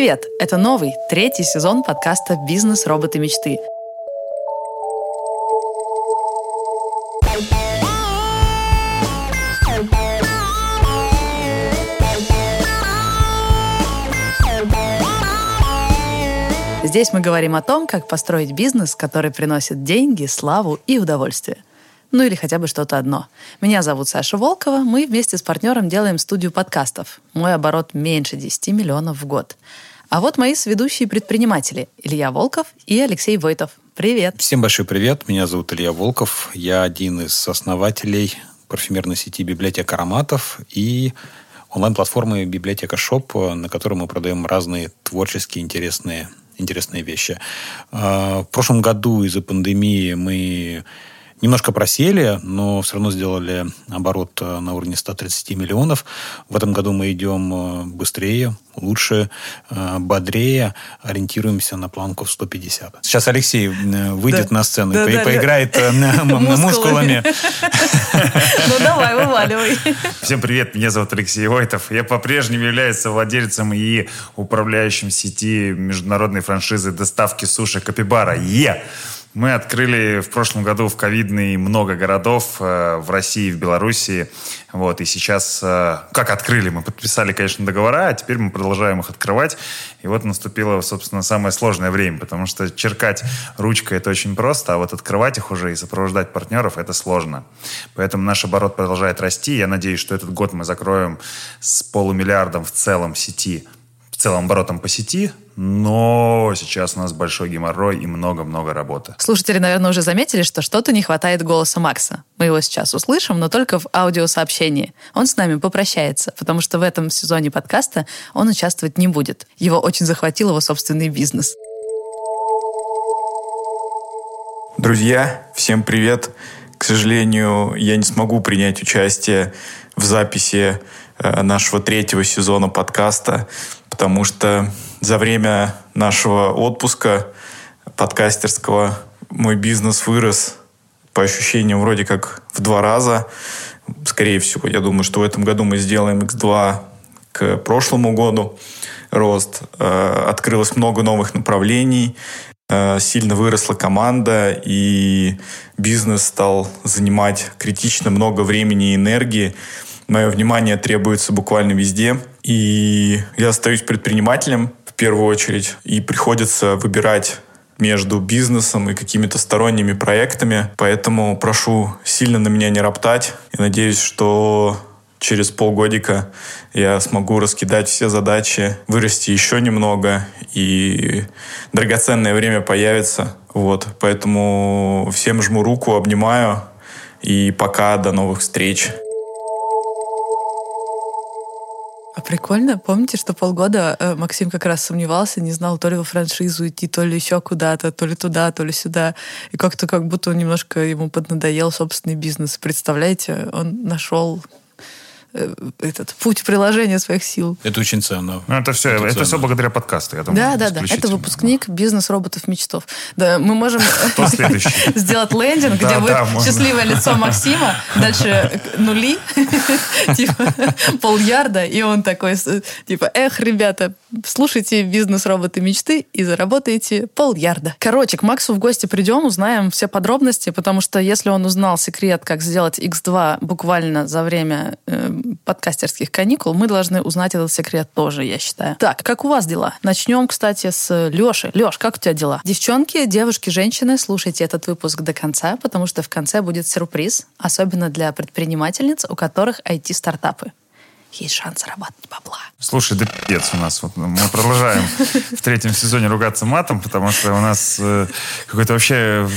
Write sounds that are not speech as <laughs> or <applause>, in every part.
Привет! Это новый, третий сезон подкаста «Бизнес. Роботы. Мечты». Здесь мы говорим о том, как построить бизнес, который приносит деньги, славу и удовольствие. Ну или хотя бы что-то одно. Меня зовут Саша Волкова. Мы вместе с партнером делаем студию подкастов. Мой оборот меньше 10 миллионов в год. А вот мои сведущие предприниматели Илья Волков и Алексей Войтов. Привет. Всем большой привет. Меня зовут Илья Волков. Я один из основателей парфюмерной сети библиотека ароматов и онлайн-платформы библиотека Shop, на которой мы продаем разные творческие интересные интересные вещи. А, в прошлом году из-за пандемии мы немножко просели, но все равно сделали оборот э, на уровне 130 миллионов. В этом году мы идем э, быстрее, лучше, э, бодрее, ориентируемся на планку в 150. Сейчас Алексей выйдет да. на сцену да, и да, поиграет да. мускулами. Ну давай, вываливай. Всем привет, меня зовут Алексей Войтов. Я по-прежнему являюсь владельцем и управляющим сети международной франшизы доставки суши Капибара. Е! Мы открыли в прошлом году в ковидный много городов э, в России, в Белоруссии. Вот, и сейчас, э, как открыли, мы подписали, конечно, договора, а теперь мы продолжаем их открывать. И вот наступило, собственно, самое сложное время, потому что черкать ручкой это очень просто, а вот открывать их уже и сопровождать партнеров это сложно. Поэтому наш оборот продолжает расти. Я надеюсь, что этот год мы закроем с полумиллиардом в целом сети целым оборотом по сети, но сейчас у нас большой геморрой и много-много работы. Слушатели, наверное, уже заметили, что что-то не хватает голоса Макса. Мы его сейчас услышим, но только в аудиосообщении. Он с нами попрощается, потому что в этом сезоне подкаста он участвовать не будет. Его очень захватил его собственный бизнес. Друзья, всем привет! К сожалению, я не смогу принять участие в записи э, нашего третьего сезона подкаста потому что за время нашего отпуска подкастерского мой бизнес вырос по ощущениям вроде как в два раза. Скорее всего, я думаю, что в этом году мы сделаем X2 к прошлому году рост. Э, открылось много новых направлений, э, сильно выросла команда, и бизнес стал занимать критично много времени и энергии. Мое внимание требуется буквально везде. И я остаюсь предпринимателем первую очередь, и приходится выбирать между бизнесом и какими-то сторонними проектами. Поэтому прошу сильно на меня не роптать. И надеюсь, что через полгодика я смогу раскидать все задачи, вырасти еще немного, и драгоценное время появится. Вот, поэтому всем жму руку, обнимаю, и пока, до новых встреч. Прикольно. Помните, что полгода э, Максим как раз сомневался, не знал то ли во франшизу идти, то ли еще куда-то, то ли туда, то ли сюда. И как-то как будто немножко ему поднадоел собственный бизнес. Представляете, он нашел этот путь приложения своих сил. Это очень ценно. Ну, это все, это, это все благодаря подкасту, я думаю. Да, да, да. Это выпускник бизнес роботов мечтов. Да, мы можем <laughs> <laughs> сделать лендинг, где будет счастливое лицо Максима, дальше нули, <laughs> типа полярда, и он такой, типа, эх, ребята, слушайте бизнес роботы мечты и заработаете полярда. Короче, к Максу в гости придем, узнаем все подробности, потому что если он узнал секрет, как сделать X2 буквально за время э, подкастерских каникул, мы должны узнать этот секрет тоже, я считаю. Так, как у вас дела? Начнем, кстати, с Леши. Леш, как у тебя дела? Девчонки, девушки, женщины, слушайте этот выпуск до конца, потому что в конце будет сюрприз, особенно для предпринимательниц, у которых IT-стартапы есть шанс зарабатывать бабла. Слушай, да пиздец у нас. Вот мы продолжаем в третьем сезоне ругаться матом, потому что у нас э, какой-то вообще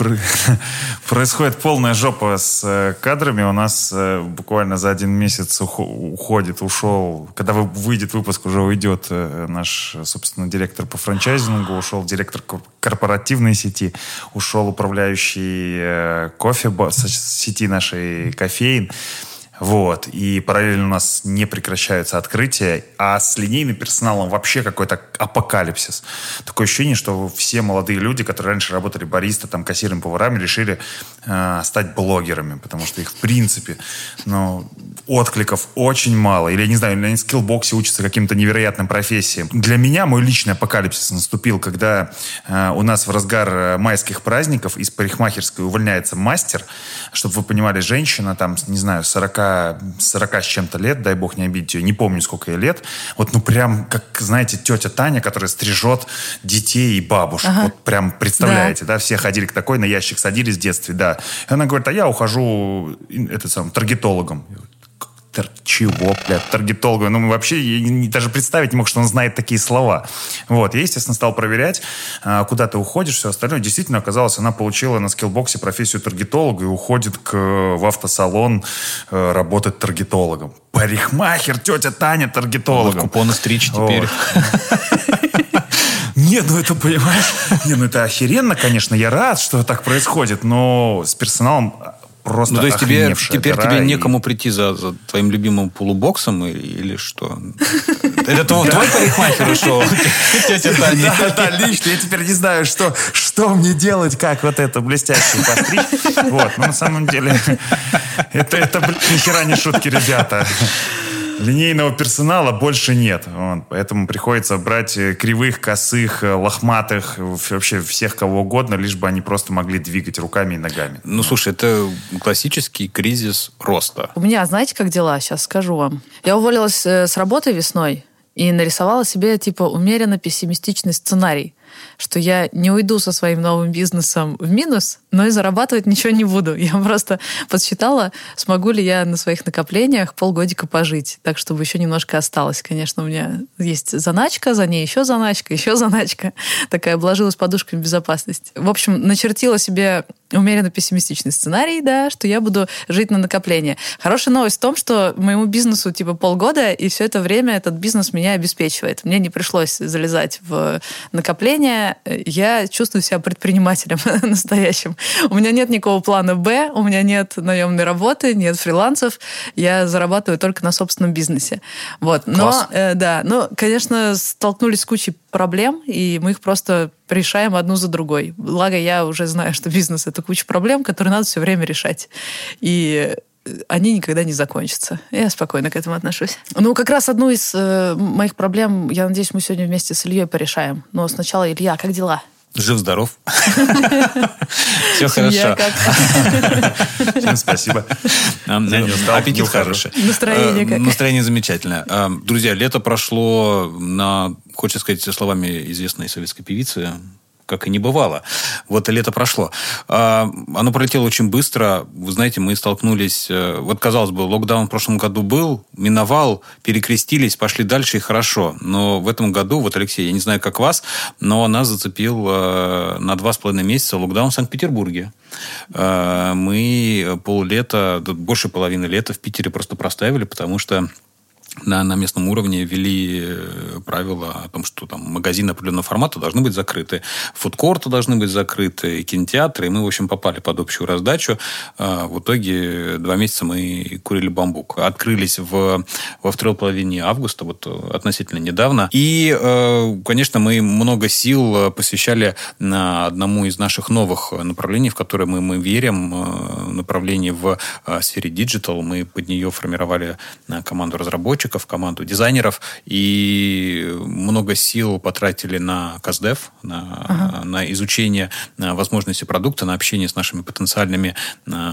<laughs> происходит полная жопа с э, кадрами. У нас э, буквально за один месяц уходит, ушел. Когда выйдет выпуск, уже уйдет э, наш, собственно, директор по франчайзингу, ушел директор корпоративной сети, ушел управляющий кофе сети нашей кофеин. Вот. И параллельно у нас не прекращаются открытия, а с линейным персоналом вообще какой-то апокалипсис. Такое ощущение, что все молодые люди, которые раньше работали бариста, там, кассирами, поварами, решили э, стать блогерами, потому что их, в принципе, ну, откликов очень мало. Или, я не знаю, в скиллбоксе учатся каким-то невероятным профессиям. Для меня мой личный апокалипсис наступил, когда э, у нас в разгар э, майских праздников из парикмахерской увольняется мастер, чтобы вы понимали, женщина, там, не знаю, 40, 40 с чем-то лет, дай бог не обидеть ее, не помню, сколько ей лет, вот, ну, прям, как, знаете, тетя Таня, которая стрижет детей и бабушек. Ага. Вот прям, представляете, да. да, все ходили к такой, на ящик садились в детстве, да. И она говорит, а я ухожу, этот сам, таргетологом тар чего, блядь, таргетолога. Ну, вообще, я не, даже представить не мог, что он знает такие слова. Вот, я, естественно, стал проверять, а, куда ты уходишь, все остальное. Действительно, оказалось, она получила на скиллбоксе профессию таргетолога и уходит к, в автосалон э, работать таргетологом. Парикмахер, тетя Таня таргетологом. Вот купоны стричь теперь. <laughs> Нет, ну это, понимаешь, не, ну это охеренно, конечно, я рад, что так происходит, но с персоналом просто Ну, то есть тебе, теперь тебе и... некому прийти за, за твоим любимым полубоксом или, или что? Это твой парикмахер ушел? <laughs> Да, да, лично. Я теперь не знаю, что, что мне делать, как вот это блестящее постричь. Вот, но на самом деле <laughs> это, это ни хера не шутки, ребята. Линейного персонала больше нет. Вот, поэтому приходится брать э, кривых, косых, э, лохматых, вообще всех кого угодно, лишь бы они просто могли двигать руками и ногами. Ну, слушай, это классический кризис роста. У меня, знаете, как дела? Сейчас скажу вам. Я уволилась э, с работы весной и нарисовала себе, типа, умеренно пессимистичный сценарий что я не уйду со своим новым бизнесом в минус, но и зарабатывать ничего не буду. Я просто подсчитала, смогу ли я на своих накоплениях полгодика пожить, так, чтобы еще немножко осталось. Конечно, у меня есть заначка, за ней еще заначка, еще заначка. Такая обложилась подушками безопасности. В общем, начертила себе умеренно пессимистичный сценарий, да, что я буду жить на накопление. Хорошая новость в том, что моему бизнесу типа полгода, и все это время этот бизнес меня обеспечивает. Мне не пришлось залезать в накопление. Я чувствую себя предпринимателем <laughs> настоящим. У меня нет никакого плана Б, у меня нет наемной работы, нет фрилансов. Я зарабатываю только на собственном бизнесе. Вот. Но, э, да, но, конечно, столкнулись с кучей проблем, и мы их просто решаем одну за другой. Благо, я уже знаю, что бизнес — это куча проблем, которые надо все время решать. И они никогда не закончатся. Я спокойно к этому отношусь. Ну, как раз одну из э, моих проблем, я надеюсь, мы сегодня вместе с Ильей порешаем. Но сначала, Илья, как дела? Жив-здоров. <laughs> Все хорошо. <laughs> Всем спасибо. Аппетит хороший. Настроение как? Настроение замечательное. Друзья, лето прошло на, хочется сказать словами известной советской певицы, как и не бывало. Вот лето прошло. А, оно пролетело очень быстро. Вы знаете, мы столкнулись... Э, вот, казалось бы, локдаун в прошлом году был, миновал, перекрестились, пошли дальше, и хорошо. Но в этом году, вот, Алексей, я не знаю, как вас, но нас зацепил э, на два с половиной месяца локдаун в Санкт-Петербурге. Э, мы поллета, больше половины лета в Питере просто проставили, потому что на, на местном уровне ввели э, правила о том, что там магазины определенного формата должны быть закрыты, фудкорты должны быть закрыты, кинотеатры, и мы, в общем, попали под общую раздачу. А, в итоге два месяца мы курили бамбук. Открылись в, во второй половине августа, вот э, относительно недавно. И, э, конечно, мы много сил посвящали одному из наших новых направлений, в которые мы, мы верим, направлении в сфере digital. Мы под нее формировали команду разработчиков, команду дизайнеров, и много сил потратили на CustDev, на, ага. на изучение на возможности продукта, на общение с нашими потенциальными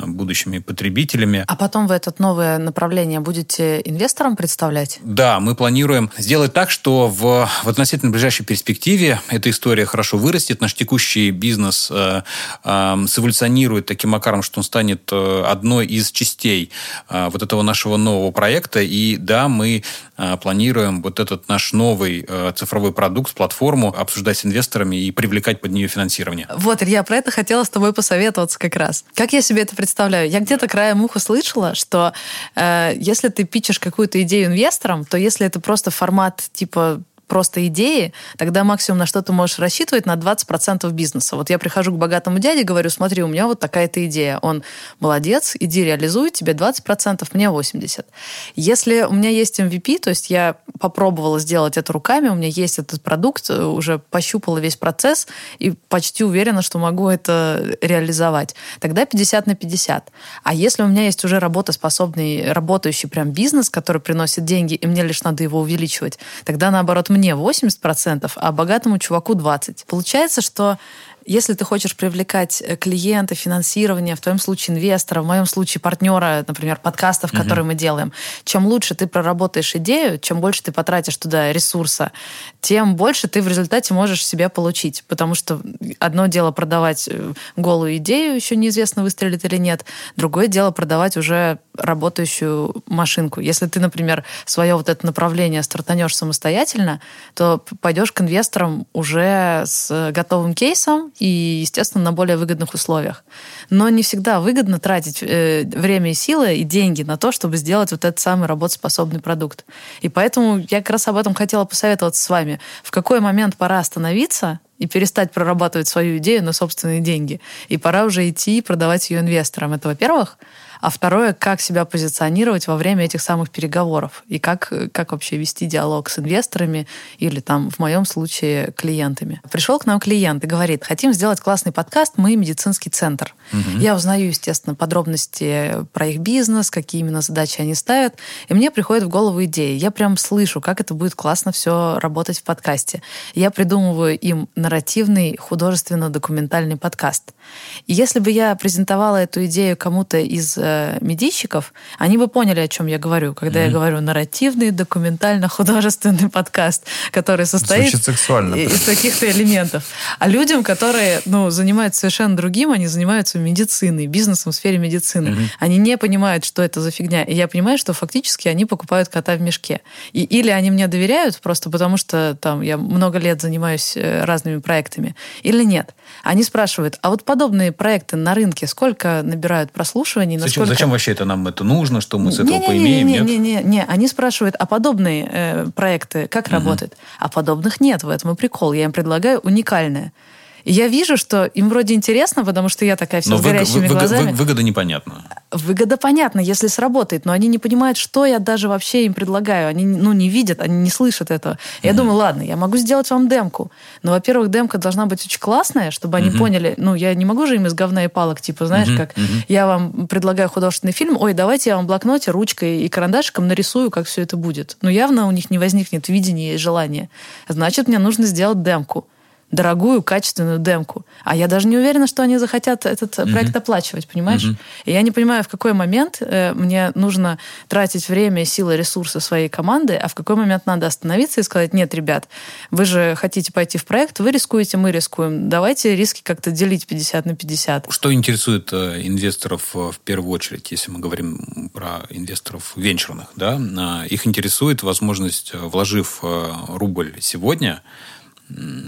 будущими потребителями. А потом вы это новое направление будете инвесторам представлять? Да, мы планируем сделать так, что в, в относительно ближайшей перспективе эта история хорошо вырастет, наш текущий бизнес э, э, сэволюционирует таким макаром, что он станет э, одной из частей э, вот этого нашего нового проекта, и да, мы э, планируем вот этот наш новый цифровой продукт, платформу обсуждать с инвесторами и привлекать под нее финансирование. Вот, Илья, про это хотела с тобой посоветоваться как раз. Как я себе это представляю? Я где-то краем уха слышала, что э, если ты пичешь какую-то идею инвесторам, то если это просто формат типа просто идеи, тогда максимум на что ты можешь рассчитывать на 20% бизнеса. Вот я прихожу к богатому дяде, говорю, смотри, у меня вот такая-то идея. Он молодец, иди реализуй, тебе 20%, мне 80%. Если у меня есть MVP, то есть я попробовала сделать это руками, у меня есть этот продукт, уже пощупала весь процесс и почти уверена, что могу это реализовать, тогда 50 на 50. А если у меня есть уже работоспособный, работающий прям бизнес, который приносит деньги, и мне лишь надо его увеличивать, тогда наоборот мне 80%, а богатому чуваку 20%. Получается, что если ты хочешь привлекать э, клиента, финансирование, в твоем случае инвестора, в моем случае партнера, например, подкастов, угу. которые мы делаем, чем лучше ты проработаешь идею, чем больше ты потратишь туда ресурса, тем больше ты в результате можешь себя получить. Потому что одно дело продавать э, голую идею, еще неизвестно, выстрелит или нет, другое дело продавать уже работающую машинку. Если ты, например, свое вот это направление стартанешь самостоятельно, то пойдешь к инвесторам уже с готовым кейсом и, естественно, на более выгодных условиях. Но не всегда выгодно тратить э, время и силы и деньги на то, чтобы сделать вот этот самый работоспособный продукт. И поэтому я как раз об этом хотела посоветоваться с вами. В какой момент пора остановиться и перестать прорабатывать свою идею на собственные деньги. И пора уже идти и продавать ее инвесторам. Это, во-первых а второе, как себя позиционировать во время этих самых переговоров и как, как вообще вести диалог с инвесторами или там, в моем случае, клиентами. Пришел к нам клиент и говорит, хотим сделать классный подкаст, мы медицинский центр. Угу. Я узнаю, естественно, подробности про их бизнес, какие именно задачи они ставят, и мне приходит в голову идея. Я прям слышу, как это будет классно все работать в подкасте. Я придумываю им нарративный художественно-документальный подкаст. И если бы я презентовала эту идею кому-то из э, медийщиков, они бы поняли, о чем я говорю, когда mm-hmm. я говорю нарративный, документально-художественный подкаст, который состоит из каких-то элементов. А людям, которые ну, занимаются совершенно другим, они занимаются медициной, бизнесом в сфере медицины. Mm-hmm. Они не понимают, что это за фигня. И я понимаю, что фактически они покупают кота в мешке. И, или они мне доверяют просто потому, что там я много лет занимаюсь э, разными проектами, или нет. Они спрашивают, а вот подобные проекты на рынке сколько набирают прослушиваний? Зачем, зачем вообще это нам это нужно? Что мы с этого не, не, поимеем? Не, не, не, не, не. Они спрашивают, а подобные э, проекты как угу. работают? А подобных нет. В этом и прикол. Я им предлагаю уникальное. Я вижу, что им вроде интересно, потому что я такая вся но с горящими вы, глазами. Вы, выгода непонятна. Выгода понятна, если сработает, но они не понимают, что я даже вообще им предлагаю. Они ну, не видят, они не слышат этого. Mm-hmm. Я думаю, ладно, я могу сделать вам демку. Но, во-первых, демка должна быть очень классная, чтобы они mm-hmm. поняли, ну, я не могу же им из говна и палок, типа, знаешь, mm-hmm. как mm-hmm. я вам предлагаю художественный фильм, ой, давайте я вам в блокноте, ручкой и карандашиком нарисую, как все это будет. Но явно у них не возникнет видения и желания. Значит, мне нужно сделать демку дорогую, качественную демку. А я даже не уверена, что они захотят этот mm-hmm. проект оплачивать, понимаешь? Mm-hmm. И я не понимаю, в какой момент э, мне нужно тратить время, силы, ресурсы своей команды, а в какой момент надо остановиться и сказать, нет, ребят, вы же хотите пойти в проект, вы рискуете, мы рискуем. Давайте риски как-то делить 50 на 50. Что интересует э, инвесторов э, в первую очередь, если мы говорим про инвесторов венчурных, да? Э, их интересует возможность, э, вложив э, рубль сегодня,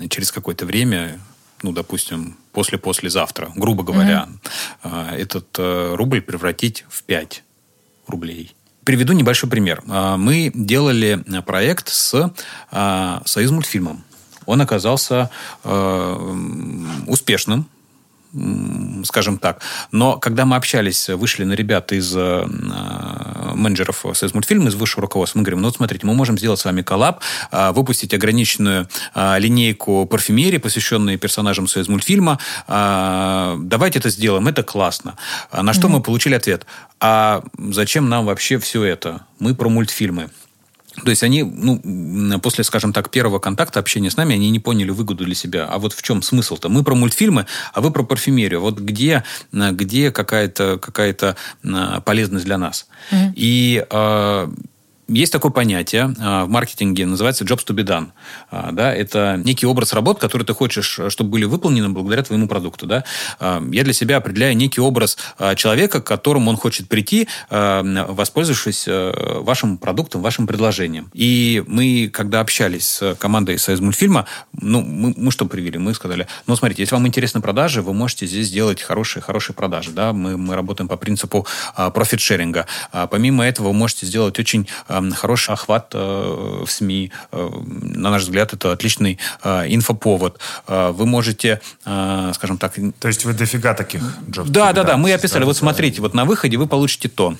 через какое-то время, ну, допустим, после-послезавтра, грубо говоря, mm-hmm. этот э, рубль превратить в 5 рублей. Приведу небольшой пример. А, мы делали проект с а, Союзмультфильмом. Он оказался э, успешным, скажем так. Но когда мы общались, вышли на ребят из менеджеров Союзмультфильма, из высшего руководства, мы говорим, ну вот смотрите, мы можем сделать с вами коллаб, э, выпустить ограниченную э, линейку парфюмерии, посвященную персонажам Союзмультфильма. Э, давайте это сделаем, это классно. На что mm-hmm. мы получили ответ, а зачем нам вообще все это? Мы про мультфильмы. То есть они, ну, после, скажем так, первого контакта, общения с нами, они не поняли выгоду для себя. А вот в чем смысл-то? Мы про мультфильмы, а вы про парфюмерию. Вот где, где какая-то какая полезность для нас? Mm-hmm. И э, есть такое понятие а, в маркетинге, называется jobs to be done. А, да, это некий образ работ, который ты хочешь, чтобы были выполнены благодаря твоему продукту. Да? А, я для себя определяю некий образ человека, к которому он хочет прийти, воспользовавшись вашим продуктом, вашим предложением. И мы, когда общались с командой Союз мультфильма, ну, мы, мы что привели? Мы сказали, ну, смотрите, если вам интересны продажи, вы можете здесь сделать хорошие, хорошие продажи. Да? Мы, мы работаем по принципу профит-шеринга. Помимо этого, вы можете сделать очень хороший охват в СМИ. На наш взгляд, это отличный инфоповод. Вы можете, скажем так... То есть вы дофига таких джобов? Да, да, да. Мы описали, вот смотрите, вот на выходе вы получите то.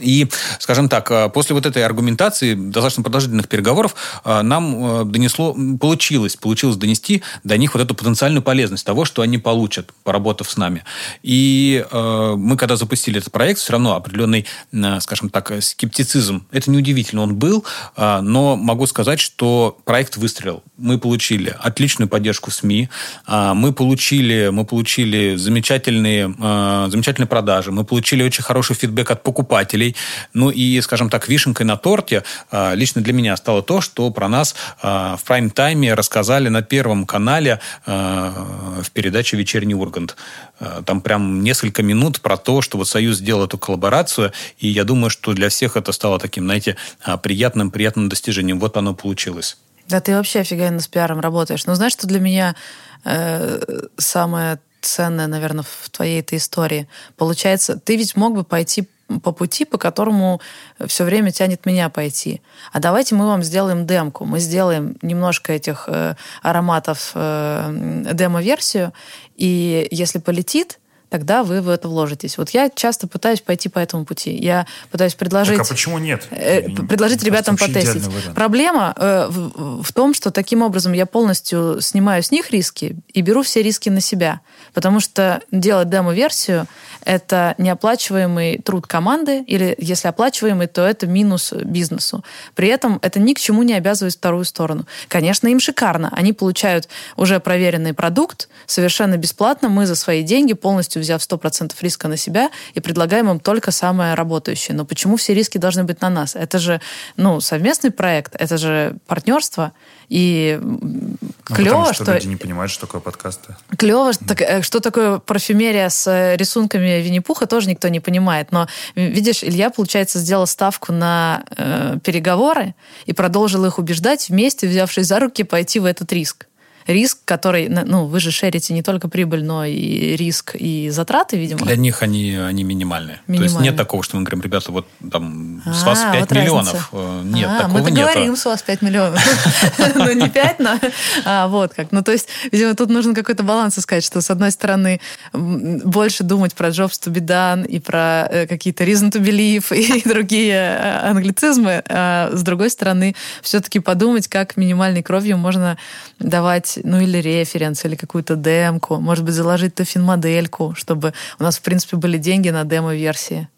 И, скажем так, э, после вот этой аргументации, достаточно продолжительных переговоров, э, нам э, донесло, получилось, получилось донести до них вот эту потенциальную полезность того, что они получат, поработав с нами. И мы, когда запустили этот проект, все равно определенный, скажем так, скептицизм. Это неудивительно, он был, но могу сказать, что проект выстрелил. Мы получили отличную поддержку СМИ, мы получили, мы получили замечательные, замечательные продажи, мы получили очень хороший фидбэк от покупателей, покупателей. Ну и, скажем так, вишенкой на торте а, лично для меня стало то, что про нас а, в прайм-тайме рассказали на Первом канале а, в передаче «Вечерний Ургант». Там прям несколько минут про то, что вот Союз сделал эту коллаборацию, и я думаю, что для всех это стало таким, знаете, приятным, приятным достижением. Вот оно получилось. Да ты вообще офигенно с пиаром работаешь. Но знаешь, что для меня э, самое ценное, наверное, в твоей этой истории? Получается, ты ведь мог бы пойти по пути, по которому все время тянет меня пойти. А давайте мы вам сделаем демку. Мы сделаем немножко этих э, ароматов э, демо-версию, и если полетит, тогда вы в это вложитесь. Вот я часто пытаюсь пойти по этому пути. Я пытаюсь предложить... Так, а почему нет? Э, предложить ребятам потестить. Проблема э, в, в том, что таким образом я полностью снимаю с них риски и беру все риски на себя. Потому что делать демо-версию — это неоплачиваемый труд команды, или если оплачиваемый, то это минус бизнесу. При этом это ни к чему не обязывает вторую сторону. Конечно, им шикарно. Они получают уже проверенный продукт совершенно бесплатно. Мы за свои деньги, полностью взяв 100% риска на себя, и предлагаем им только самое работающее. Но почему все риски должны быть на нас? Это же ну, совместный проект, это же партнерство. И ну, клево, потому что, что люди не понимают, что такое подкасты. Клево, mm. так, э, что такое парфюмерия с э, рисунками Винни-Пуха, тоже никто не понимает. Но, видишь, Илья, получается, сделал ставку на э, переговоры и продолжил их убеждать, вместе взявшись за руки, пойти в этот риск риск, который, ну, вы же шерите не только прибыль, но и риск и затраты, видимо. Для них они, они минимальные. минимальные. То есть нет такого, что мы говорим, ребята, вот там с вас а, 5 вот миллионов. Разница. Э, нет, а, такого мы нет. Мы говорим, с вас 5 миллионов. <laughs> Ну, не 5, но а, вот как. Ну, то есть, видимо, тут нужно какой-то баланс искать, что, с одной стороны, больше думать про jobs to be done и про э, какие-то reason to believe <laughs> и другие э, англицизмы, а с другой стороны, все-таки подумать, как минимальной кровью можно давать ну или референс, или какую-то демку, может быть, заложить тофин-модельку, чтобы у нас, в принципе, были деньги на демо-версии.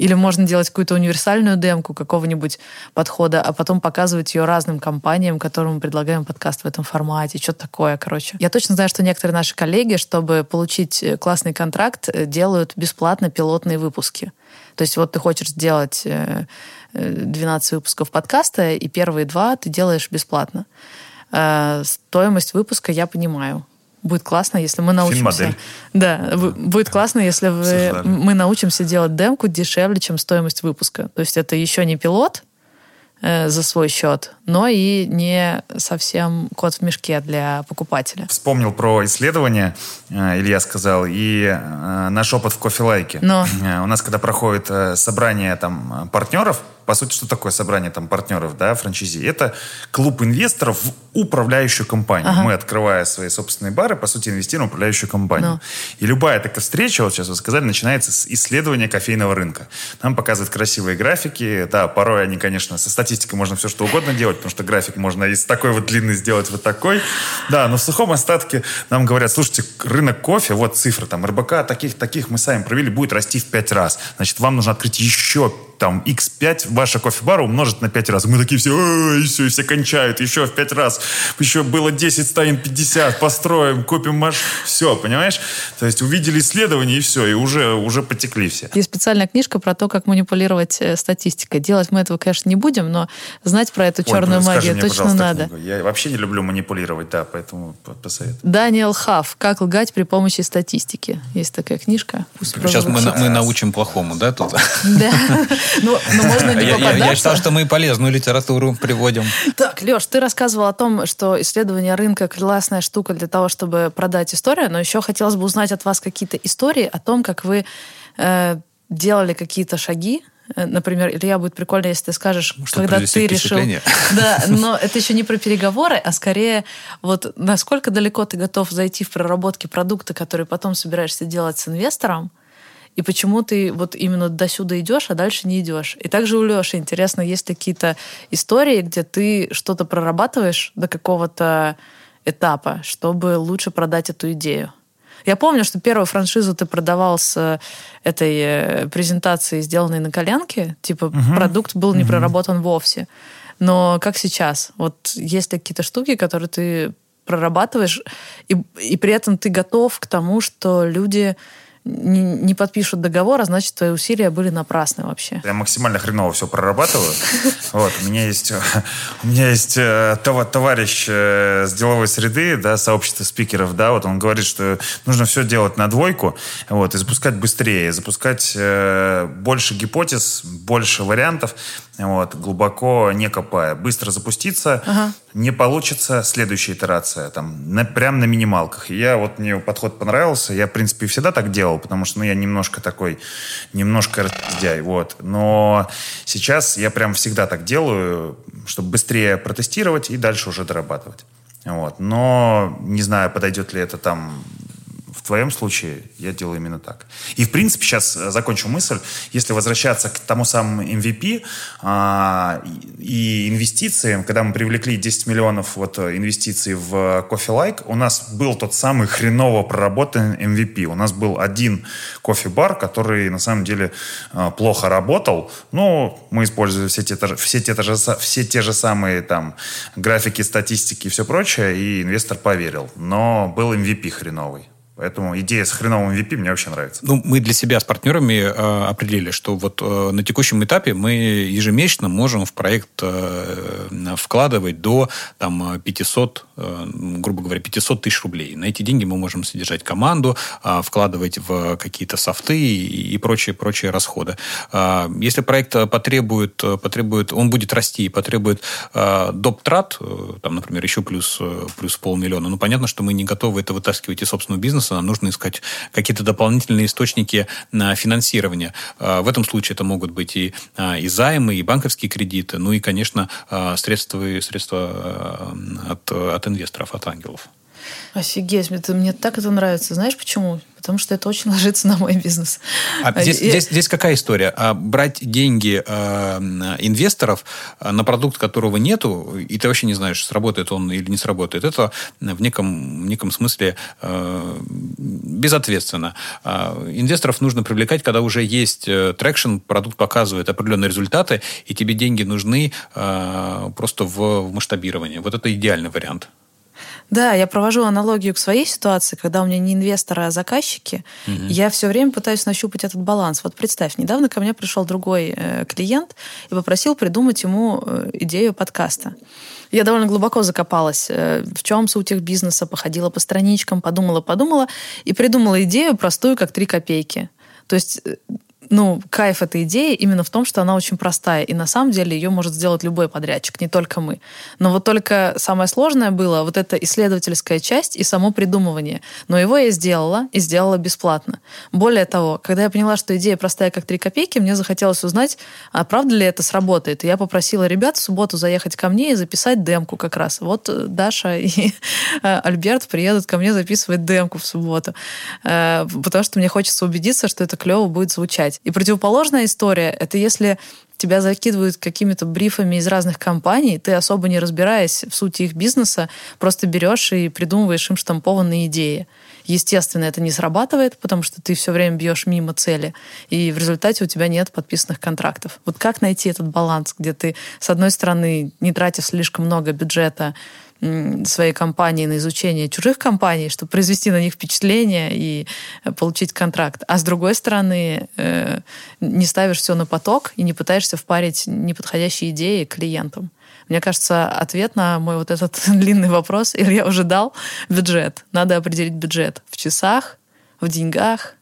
Или можно делать какую-то универсальную демку какого-нибудь подхода, а потом показывать ее разным компаниям, которым мы предлагаем подкаст в этом формате, что-то такое, короче. Я точно знаю, что некоторые наши коллеги, чтобы получить э, классный контракт, э, делают бесплатно пилотные выпуски. То есть вот ты хочешь сделать 12 э, выпусков подкаста, и первые два ты делаешь бесплатно. Э, стоимость выпуска я понимаю. Будет классно, если мы научимся. Да, будет классно, если вы, мы научимся делать демку дешевле, чем стоимость выпуска. То есть это еще не пилот, за свой счет, но и не совсем кот в мешке для покупателя. Вспомнил про исследование, э, Илья сказал, и э, наш опыт в кофе-лайке. Но. У нас, когда проходит собрание там, партнеров, по сути, что такое собрание там партнеров, да, франчайзи? Это клуб инвесторов в управляющую компанию. Ага. Мы, открывая свои собственные бары, по сути, инвестируем в управляющую компанию. Но. И любая такая встреча, вот сейчас вы сказали, начинается с исследования кофейного рынка. Нам показывают красивые графики. Да, порой они, конечно, со статистикой можно все что угодно делать, потому что график можно из такой вот длины сделать вот такой. Да, но в сухом остатке нам говорят, слушайте, рынок кофе, вот цифры, там, РБК таких, таких мы сами провели, будет расти в 5 раз. Значит, вам нужно открыть еще там x5 ваша кофе-бара умножить на 5 раз. Мы такие все, и все, и все кончают, еще в 5 раз. Еще было 10, станет 50, построим, купим маш... Все, понимаешь? То есть увидели исследование, и все, и уже, уже потекли все. Есть специальная книжка про то, как манипулировать э, статистикой. Делать мы этого, конечно, не будем, но знать про эту черную Ой, магию мне, точно надо. Книгу. Я вообще не люблю манипулировать, да, поэтому посоветую. Даниэл Хафф «Как лгать при помощи статистики». Есть такая книжка. Пусть Сейчас мы, мы научим плохому, да, тут? Да. <laughs> Ну, ну, можно не я, я считал, что мы полезную литературу приводим. Так, Леш, ты рассказывал о том, что исследование рынка классная штука для того, чтобы продать историю, но еще хотелось бы узнать от вас какие-то истории о том, как вы э, делали какие-то шаги. Э, например, Илья, будет прикольно, если ты скажешь, Может, когда ты решил... <laughs> Да, но это еще не про переговоры, а скорее вот насколько далеко ты готов зайти в проработке продукта, который потом собираешься делать с инвестором, и почему ты вот именно до сюда идешь, а дальше не идешь. И также у Леши интересно, есть ли какие-то истории, где ты что-то прорабатываешь до какого-то этапа, чтобы лучше продать эту идею. Я помню, что первую франшизу ты продавал с этой э, презентацией, сделанной на коленке. Типа угу. продукт был не проработан вовсе. Но как сейчас? Вот есть ли какие-то штуки, которые ты прорабатываешь, и, и при этом ты готов к тому, что люди не, не подпишут договор, а значит, твои усилия были напрасны вообще. Я максимально хреново все прорабатываю. <laughs> Вот, у меня есть, у меня есть э, товарищ э, с деловой среды, да, сообщества спикеров, да, вот он говорит, что нужно все делать на двойку, вот, и запускать быстрее, запускать э, больше гипотез, больше вариантов, вот, глубоко не копая. Быстро запуститься, ага. Не получится, следующая итерация, там, на, прям на минималках. И я, вот, мне подход понравился, я, в принципе, всегда так делал, потому что, ну, я немножко такой, немножко раздяй, вот. Но сейчас я прям всегда так делаю, чтобы быстрее протестировать и дальше уже дорабатывать. Вот. Но не знаю, подойдет ли это там в твоем случае я делаю именно так. И, в принципе, сейчас э, закончу мысль. Если возвращаться к тому самому MVP а, и инвестициям, когда мы привлекли 10 миллионов вот, э, инвестиций в Coffee Like, у нас был тот самый хреново проработанный MVP. У нас был один кофе-бар, который на самом деле э, плохо работал. Но мы использовали все те, все те, же, все те же самые там графики, статистики и все прочее, и инвестор поверил. Но был MVP хреновый. Поэтому идея с хреновым VP мне вообще нравится. Ну, мы для себя с партнерами э, определили, что вот э, на текущем этапе мы ежемесячно можем в проект э, вкладывать до там, 500, э, грубо говоря, 500 тысяч рублей. На эти деньги мы можем содержать команду, э, вкладывать в какие-то софты и, и прочие, прочие расходы. Э, если проект потребует, потребует, он будет расти и потребует э, доп. трат, э, там, например, еще плюс, э, плюс полмиллиона, ну, понятно, что мы не готовы это вытаскивать из собственного бизнеса, бизнеса, нам нужно искать какие-то дополнительные источники финансирования. А, в этом случае это могут быть и, а, и займы, и банковские кредиты, ну и, конечно, а, средства, средства от, от инвесторов, от ангелов. Офигеть, мне, мне так это нравится. Знаешь почему? Потому что это очень <laughs> ложится на мой бизнес. А здесь, и... здесь, здесь какая история? А брать деньги э, инвесторов на продукт, которого нету, и ты вообще не знаешь, сработает он или не сработает, это в неком, в неком смысле э, безответственно. Э, инвесторов нужно привлекать, когда уже есть traction, продукт показывает определенные результаты, и тебе деньги нужны э, просто в, в масштабировании. Вот это идеальный вариант. Да, я провожу аналогию к своей ситуации, когда у меня не инвесторы, а заказчики. Угу. Я все время пытаюсь нащупать этот баланс. Вот представь, недавно ко мне пришел другой э, клиент и попросил придумать ему э, идею подкаста. Я довольно глубоко закопалась, э, в чем суть их бизнеса, походила по страничкам, подумала, подумала и придумала идею простую, как три копейки. То есть ну, кайф этой идеи именно в том, что она очень простая, и на самом деле ее может сделать любой подрядчик, не только мы. Но вот только самое сложное было вот эта исследовательская часть и само придумывание. Но его я сделала, и сделала бесплатно. Более того, когда я поняла, что идея простая, как три копейки, мне захотелось узнать, а правда ли это сработает. И я попросила ребят в субботу заехать ко мне и записать демку как раз. Вот э, Даша <laughs> и э, Альберт приедут ко мне записывать демку в субботу. Э, потому что мне хочется убедиться, что это клево будет звучать. И противоположная история — это если тебя закидывают какими-то брифами из разных компаний, ты особо не разбираясь в сути их бизнеса, просто берешь и придумываешь им штампованные идеи. Естественно, это не срабатывает, потому что ты все время бьешь мимо цели, и в результате у тебя нет подписанных контрактов. Вот как найти этот баланс, где ты, с одной стороны, не тратишь слишком много бюджета своей компании на изучение чужих компаний, чтобы произвести на них впечатление и э, получить контракт. А с другой стороны, э, не ставишь все на поток и не пытаешься впарить неподходящие идеи клиентам. Мне кажется, ответ на мой вот этот <laughs> длинный вопрос, или я уже дал, бюджет. Надо определить бюджет в часах, в деньгах,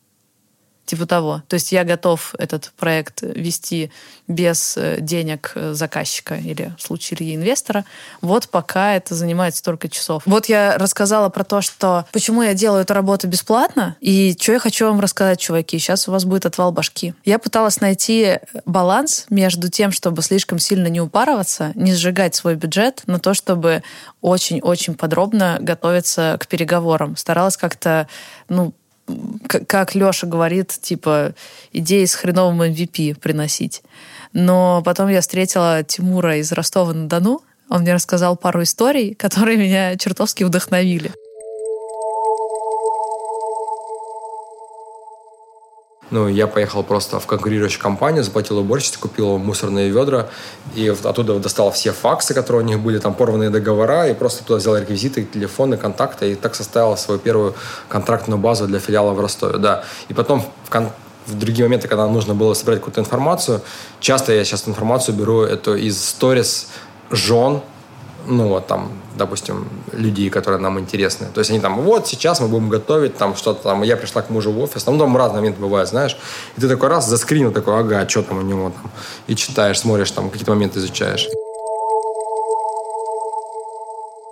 Типа того. То есть я готов этот проект вести без э, денег э, заказчика или в случае Ильи инвестора. Вот пока это занимает столько часов. Вот я рассказала про то, что почему я делаю эту работу бесплатно, и что я хочу вам рассказать, чуваки. Сейчас у вас будет отвал башки. Я пыталась найти баланс между тем, чтобы слишком сильно не упарываться, не сжигать свой бюджет на то, чтобы очень-очень подробно готовиться к переговорам. Старалась как-то, ну, как Леша говорит, типа, идеи с хреновым MVP приносить. Но потом я встретила Тимура из Ростова-на-Дону. Он мне рассказал пару историй, которые меня чертовски вдохновили. Ну, я поехал просто в конкурирующую компанию, заплатил уборщице, купил мусорные ведра, и оттуда достал все факсы, которые у них были, там порванные договора, и просто туда взял реквизиты, телефоны, контакты, и так составил свою первую контрактную базу для филиала в Ростове, да. И потом в, кон- в другие моменты, когда нужно было собрать какую-то информацию, часто я сейчас информацию беру это из сторис жен ну, вот там, допустим, людей, которые нам интересны. То есть они там, вот сейчас мы будем готовить там что-то там, я пришла к мужу в офис, там, там разные моменты бывают, знаешь, и ты такой раз заскринил, такой, ага, что там у него там, и читаешь, смотришь, там, какие-то моменты изучаешь.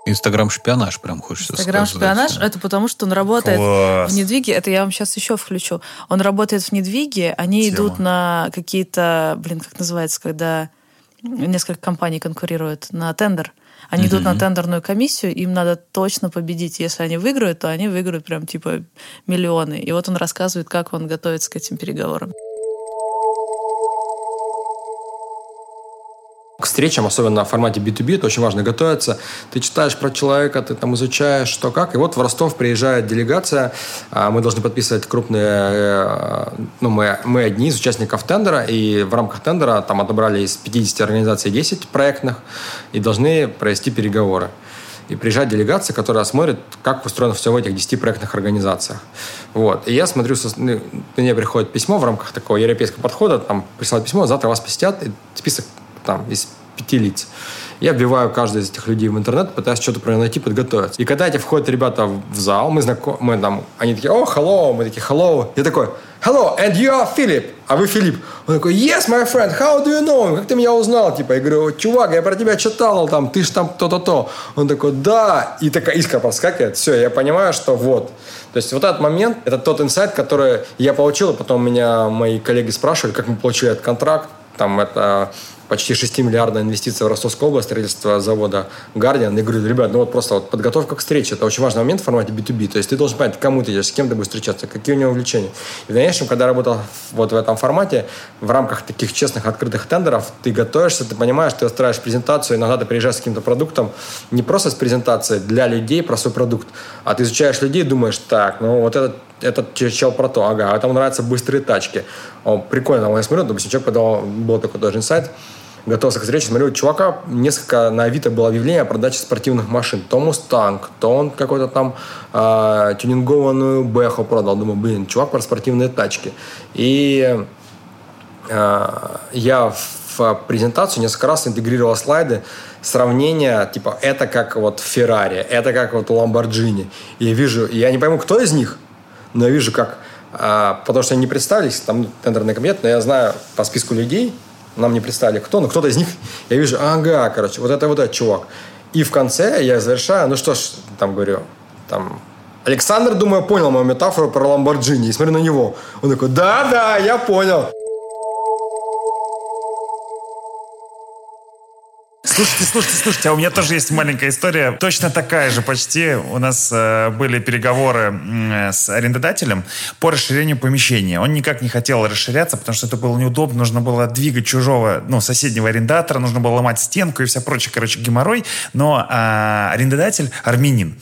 Инстаграм-шпионаж прям хочется Инстаграм-шпионаж, сказать. это потому, что он работает Класс. в недвиге. Это я вам сейчас еще включу. Он работает в недвиге, они Тема. идут на какие-то, блин, как называется, когда несколько компаний конкурируют на тендер. Они mm-hmm. идут на тендерную комиссию, им надо точно победить. Если они выиграют, то они выиграют прям типа миллионы. И вот он рассказывает, как он готовится к этим переговорам. К встречам, особенно в формате B2B, это очень важно готовиться. Ты читаешь про человека, ты там изучаешь, что как. И вот в Ростов приезжает делегация, а, мы должны подписывать крупные, э, ну, мы, мы одни из участников тендера, и в рамках тендера там отобрали из 50 организаций 10 проектных, и должны провести переговоры. И приезжает делегация, которая смотрит, как устроено все в этих 10 проектных организациях. Вот. И я смотрю, ну, мне приходит письмо в рамках такого европейского подхода, там присылают письмо, завтра вас посетят, и список там из пяти лиц. Я вбиваю каждого из этих людей в интернет, пытаюсь что-то про него найти, подготовиться. И когда эти входят ребята в зал, мы знакомы, мы там, они такие, о, hello, мы такие, hello. Я такой, hello, and you are Philip. А вы Филипп. Он такой, yes, my friend, how do you know? Как ты меня узнал? Типа, я говорю, чувак, я про тебя читал, там, ты ж там то-то-то. Он такой, да. И такая искра проскакивает. Все, я понимаю, что вот. То есть вот этот момент, это тот инсайт, который я получил, и потом меня мои коллеги спрашивали, как мы получили этот контракт. Там это почти 6 миллиардная инвестиция в Ростовскую область, строительство завода Guardian. Я говорю, ребят, ну вот просто вот подготовка к встрече, это очень важный момент в формате B2B. То есть ты должен понять, кому ты идешь, с кем ты будешь встречаться, какие у него увлечения. И в дальнейшем, когда я работал вот в этом формате, в рамках таких честных, открытых тендеров, ты готовишься, ты понимаешь, ты устраиваешь презентацию, иногда ты приезжаешь с каким-то продуктом, не просто с презентацией для людей про свой продукт, а ты изучаешь людей и думаешь, так, ну вот этот этот чел про то, ага, а там нравятся быстрые тачки. О, прикольно, я смотрю, допустим, человек подал, был такой даже инсайт, готовился к встрече, смотрю, чувака несколько на Авито было объявление о продаже спортивных машин. То Мустанг, то он какой-то там э, тюнингованную Бэху продал. Думаю, блин, чувак про спортивные тачки. И э, я в презентацию несколько раз интегрировал слайды сравнения, типа, это как вот Феррари, это как вот Ламборджини. Я вижу, я не пойму, кто из них, но я вижу, как а, потому что они не представились, там тендерный комитет, но я знаю по списку людей, нам не представили кто, но кто-то из них, я вижу, ага, короче, вот это вот этот чувак. И в конце я завершаю, ну что ж, там говорю, там, Александр, думаю, понял мою метафору про Ламборджини. И смотрю на него. Он такой, да-да, я понял. Слушайте, слушайте, слушайте, а у меня тоже есть маленькая история, точно такая же почти. У нас э, были переговоры э, с арендодателем по расширению помещения. Он никак не хотел расширяться, потому что это было неудобно, нужно было двигать чужого, ну, соседнего арендатора, нужно было ломать стенку и вся прочая, короче, геморрой. Но э, арендодатель армянин.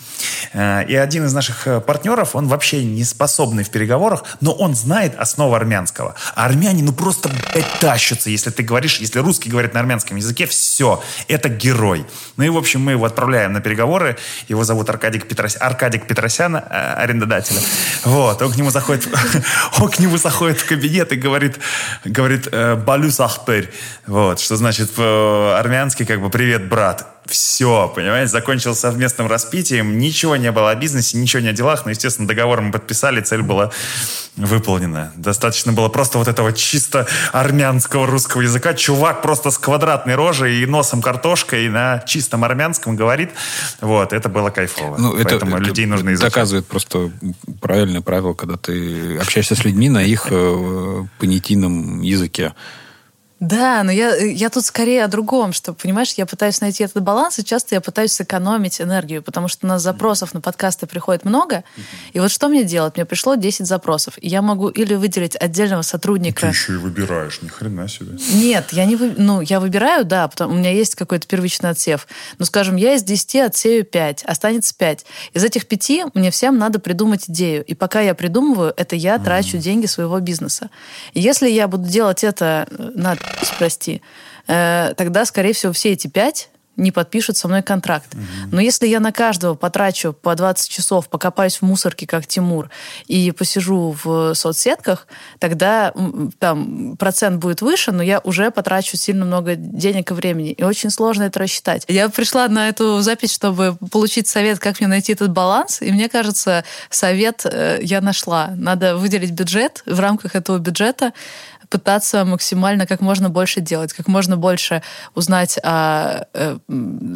Э, и один из наших э, партнеров, он вообще не способный в переговорах, но он знает основу армянского. А армяне, ну, просто, блядь, тащатся, если ты говоришь, если русский говорит на армянском языке, все это герой. Ну и, в общем, мы его отправляем на переговоры. Его зовут Аркадик, Петрос... Аркадик Петросян, э, арендодателя. Вот, он к нему заходит, <laughs> он к нему заходит в кабинет и говорит, говорит, э, балюс ахпер. Вот, что значит по-армянски как бы «привет, брат». Все, понимаете, закончилось совместным распитием, ничего не было о бизнесе, ничего не о делах, но, естественно, договор мы подписали, цель была выполнена. Достаточно было просто вот этого чисто армянского русского языка. Чувак просто с квадратной рожей и носом картошкой на чистом армянском говорит. Вот, это было кайфово. Ну, Поэтому это, людей нужно изучать. доказывает просто правильное правило, когда ты общаешься с людьми на их э, понятийном языке. Да, но я, я тут скорее о другом, что, понимаешь, я пытаюсь найти этот баланс, и часто я пытаюсь сэкономить энергию, потому что у нас запросов на подкасты приходит много, и вот что мне делать? Мне пришло 10 запросов, и я могу или выделить отдельного сотрудника... Ты еще и выбираешь, ни хрена себе. Нет, я не вы... ну, я выбираю, да, потому у меня есть какой-то первичный отсев. Но, скажем, я из 10 отсею 5, останется 5. Из этих 5 мне всем надо придумать идею, и пока я придумываю, это я трачу mm-hmm. деньги своего бизнеса. И если я буду делать это на прости, э, тогда, скорее всего, все эти пять не подпишут со мной контракт. Угу. Но если я на каждого потрачу по 20 часов, покопаюсь в мусорке, как Тимур, и посижу в соцсетках, тогда там процент будет выше, но я уже потрачу сильно много денег и времени. И очень сложно это рассчитать. Я пришла на эту запись, чтобы получить совет, как мне найти этот баланс, и мне кажется, совет э, я нашла. Надо выделить бюджет, в рамках этого бюджета пытаться максимально как можно больше делать, как можно больше узнать о э,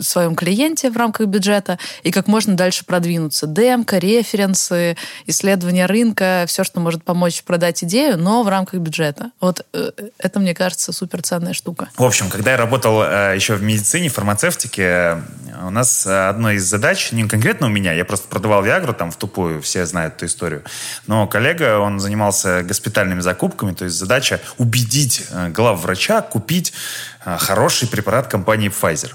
своем клиенте в рамках бюджета и как можно дальше продвинуться. Демка, референсы, исследование рынка, все, что может помочь продать идею, но в рамках бюджета. Вот э, это, мне кажется, суперценная штука. В общем, когда я работал э, еще в медицине, фармацевтике, у нас одной из задач, не конкретно у меня, я просто продавал Виагру там в тупую, все знают эту историю, но коллега, он занимался госпитальными закупками, то есть задача убедить э, главврача купить э, хороший препарат компании Pfizer.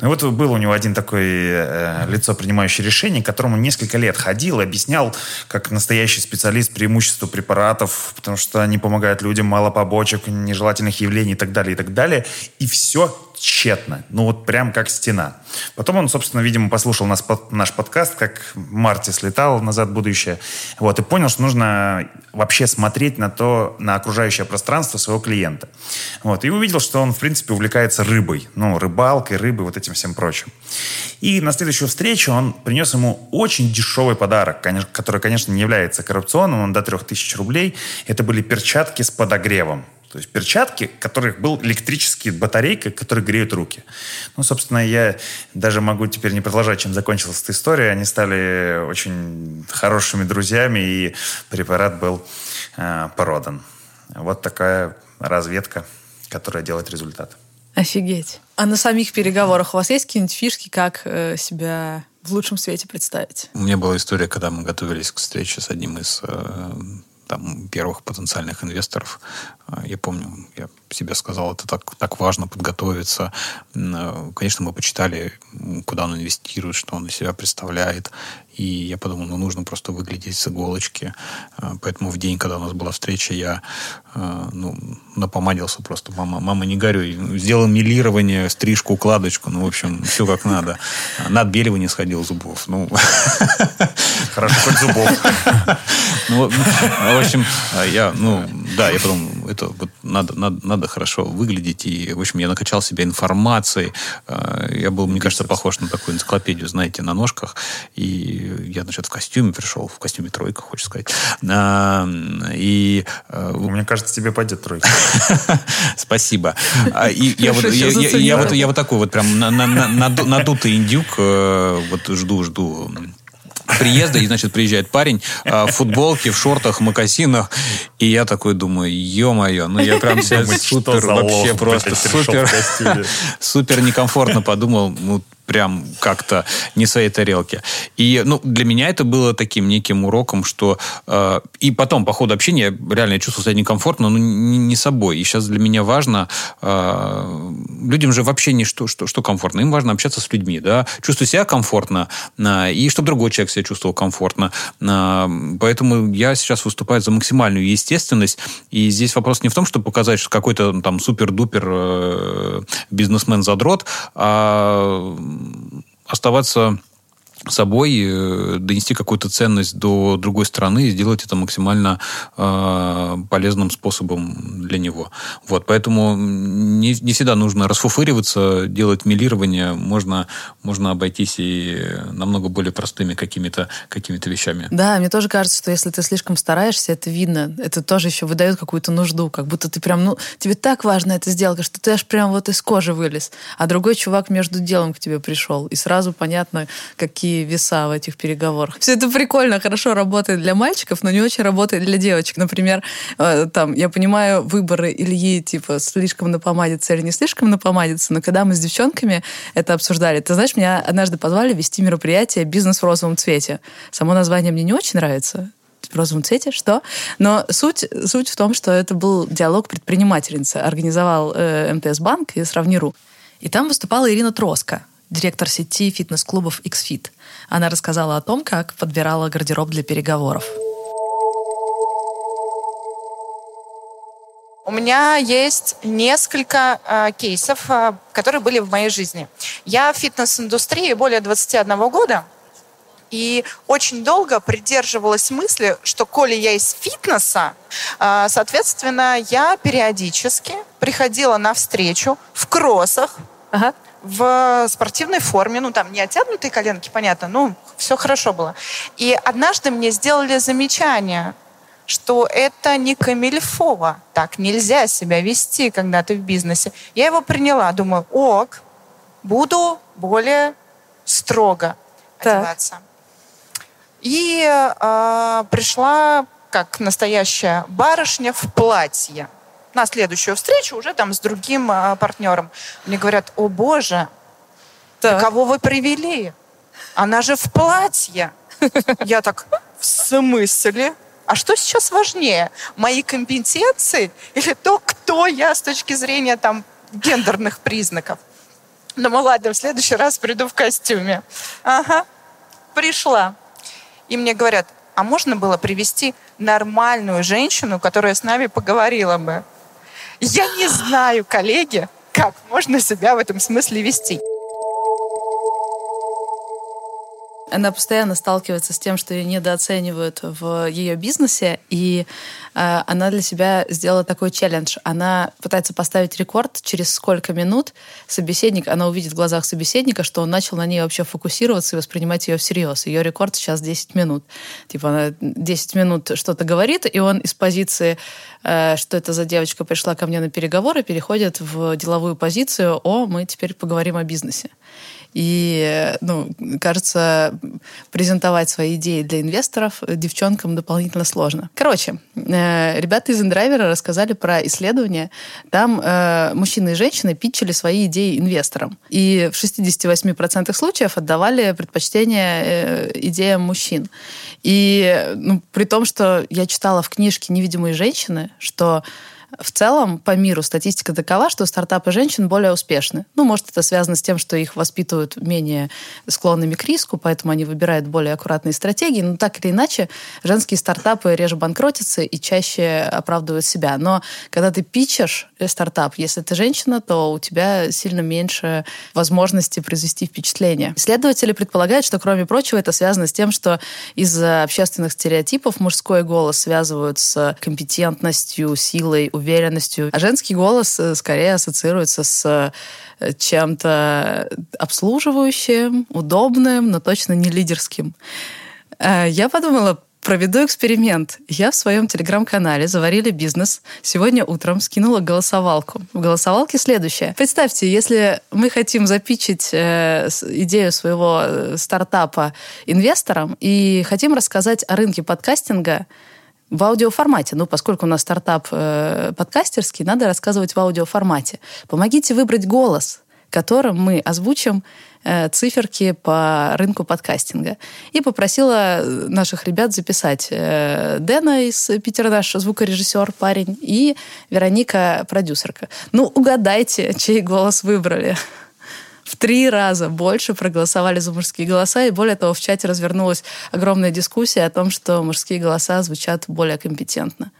Ну и вот был у него один такой э, лицо, принимающее решение, которому несколько лет ходил и объяснял, как настоящий специалист, преимущество препаратов, потому что они помогают людям, мало побочек, нежелательных явлений и так далее, и так далее. И все тщетно. Ну вот прям как стена. Потом он, собственно, видимо, послушал нас, наш подкаст, как Марти слетал «Назад в будущее». Вот, и понял, что нужно вообще смотреть на то, на окружающее пространство своего клиента. Вот, и увидел, что он, в принципе, увлекается рыбой. Ну, рыбалкой, рыбой, вот этим всем прочим. И на следующую встречу он принес ему очень дешевый подарок, который, конечно, не является коррупционным, он до 3000 рублей. Это были перчатки с подогревом. То есть перчатки, в которых был электрический батарейка, который греют руки. Ну, собственно, я даже могу теперь не продолжать, чем закончилась эта история. Они стали очень хорошими друзьями, и препарат был э, продан. Вот такая разведка, которая делает результат. Офигеть. А на самих переговорах у вас есть какие-нибудь фишки, как э, себя в лучшем свете представить? У меня была история, когда мы готовились к встрече с одним из э, там, первых потенциальных инвесторов. А, я помню, я себе сказал, это так, так важно подготовиться. Э, конечно, мы почитали, куда он инвестирует, что он из себя представляет. И я подумал, ну, нужно просто выглядеть с иголочки. А, поэтому в день, когда у нас была встреча, я а, ну, напомадился просто. Мама, мама, не горюй. Сделал милирование, стрижку, укладочку. Ну, в общем, все как надо. На отбеливание сходил зубов. Ну, Хорошо, хоть зубов. Ну, в общем, я, ну, да, я подумал, это вот надо, надо, надо хорошо выглядеть. И, в общем, я накачал себя информацией. А, я был, мне кажется, похож на такую энциклопедию, знаете, на ножках. И я, значит, в костюме пришел, в костюме тройка, хочешь сказать. А, и... А, Мне кажется, тебе пойдет тройка. Спасибо. А, и я вот, я, я, я, вот, я вот такой вот прям на, на, на, надутый индюк, э, вот жду, жду приезда, и, значит, приезжает парень в футболке, в шортах, мокасинах, и я такой думаю, ё-моё, ну я прям себя супер, вообще просто супер, <laughs> супер некомфортно подумал, ну прям как-то не своей тарелке. И ну, для меня это было таким неким уроком, что... Э, и потом, по ходу общения, реально я чувствовал себя некомфортно, но не, не собой. И сейчас для меня важно... Э, людям же вообще не что, что, что комфортно. Им важно общаться с людьми, да, чувствовать себя комфортно, э, и чтобы другой человек себя чувствовал комфортно. Э, поэтому я сейчас выступаю за максимальную естественность. И здесь вопрос не в том, чтобы показать, что какой-то там супер-дупер э, бизнесмен-задрот, а оставаться собой, э, донести какую-то ценность до другой страны и сделать это максимально э, полезным способом для него. Вот, поэтому не, не всегда нужно расфуфыриваться, делать милирование, можно, можно обойтись и намного более простыми какими-то какими вещами. Да, мне тоже кажется, что если ты слишком стараешься, это видно, это тоже еще выдает какую-то нужду, как будто ты прям, ну, тебе так важно эта сделка, что ты аж прям вот из кожи вылез, а другой чувак между делом к тебе пришел, и сразу понятно, какие веса в этих переговорах. Все это прикольно, хорошо работает для мальчиков, но не очень работает для девочек. Например, э, там, я понимаю выборы Ильи, типа, слишком напомадиться или не слишком напомадиться, но когда мы с девчонками это обсуждали, ты знаешь, меня однажды позвали вести мероприятие «Бизнес в розовом цвете». Само название мне не очень нравится, в розовом цвете, что? Но суть, суть в том, что это был диалог предпринимательницы. Организовал э, МТС Банк и Сравниру. И там выступала Ирина Троска, директор сети фитнес-клубов XFIT. Она рассказала о том, как подбирала гардероб для переговоров. У меня есть несколько э, кейсов, э, которые были в моей жизни. Я в фитнес-индустрии более 21 года, и очень долго придерживалась мысли, что коли я из фитнеса, э, соответственно, я периодически приходила на встречу в кроссах, ага в спортивной форме, ну там не оттянутые коленки, понятно, ну все хорошо было. И однажды мне сделали замечание, что это не камильфово, так нельзя себя вести, когда ты в бизнесе. Я его приняла, думаю, ок, буду более строго так. одеваться. И э, пришла как настоящая барышня в платье на следующую встречу уже там с другим а, партнером. Мне говорят, о боже, так. кого вы привели? Она же в платье. Я так, в смысле? А что сейчас важнее? Мои компетенции или то, кто я с точки зрения там гендерных признаков? Ну, ладно, в следующий раз приду в костюме. Ага, пришла. И мне говорят, а можно было привести нормальную женщину, которая с нами поговорила бы? Я не знаю, коллеги, как можно себя в этом смысле вести. Она постоянно сталкивается с тем, что ее недооценивают в ее бизнесе, и э, она для себя сделала такой челлендж. Она пытается поставить рекорд, через сколько минут собеседник, она увидит в глазах собеседника, что он начал на ней вообще фокусироваться и воспринимать ее всерьез. Ее рекорд сейчас 10 минут. Типа она 10 минут что-то говорит, и он из позиции, э, что это за девочка пришла ко мне на переговоры, переходит в деловую позицию, о, мы теперь поговорим о бизнесе. И, ну, кажется, презентовать свои идеи для инвесторов девчонкам дополнительно сложно. Короче, э, ребята из Индрайвера рассказали про исследование. Там э, мужчины и женщины питчили свои идеи инвесторам. И в 68% случаев отдавали предпочтение э, идеям мужчин. И ну, при том, что я читала в книжке «Невидимые женщины», что в целом, по миру статистика такова, что стартапы женщин более успешны. Ну, может, это связано с тем, что их воспитывают менее склонными к риску, поэтому они выбирают более аккуратные стратегии. Но так или иначе, женские стартапы реже банкротятся и чаще оправдывают себя. Но когда ты пичешь стартап, если ты женщина, то у тебя сильно меньше возможности произвести впечатление. Исследователи предполагают, что, кроме прочего, это связано с тем, что из-за общественных стереотипов мужской голос связывают с компетентностью, силой, уверенностью уверенностью. А женский голос э, скорее ассоциируется с э, чем-то обслуживающим, удобным, но точно не лидерским. Э, я подумала, проведу эксперимент. Я в своем телеграм-канале «Заварили бизнес» сегодня утром скинула голосовалку. В голосовалке следующее. Представьте, если мы хотим запичить э, идею своего стартапа инвесторам и хотим рассказать о рынке подкастинга, в аудиоформате. Ну, поскольку у нас стартап э, подкастерский, надо рассказывать в аудиоформате. Помогите выбрать голос, которым мы озвучим э, циферки по рынку подкастинга. И попросила наших ребят записать э, Дэна из Питера, наш звукорежиссер, парень, и Вероника, продюсерка. Ну, угадайте, чей голос выбрали. В три раза больше проголосовали за мужские голоса, и более того, в чате развернулась огромная дискуссия о том, что мужские голоса звучат более компетентно.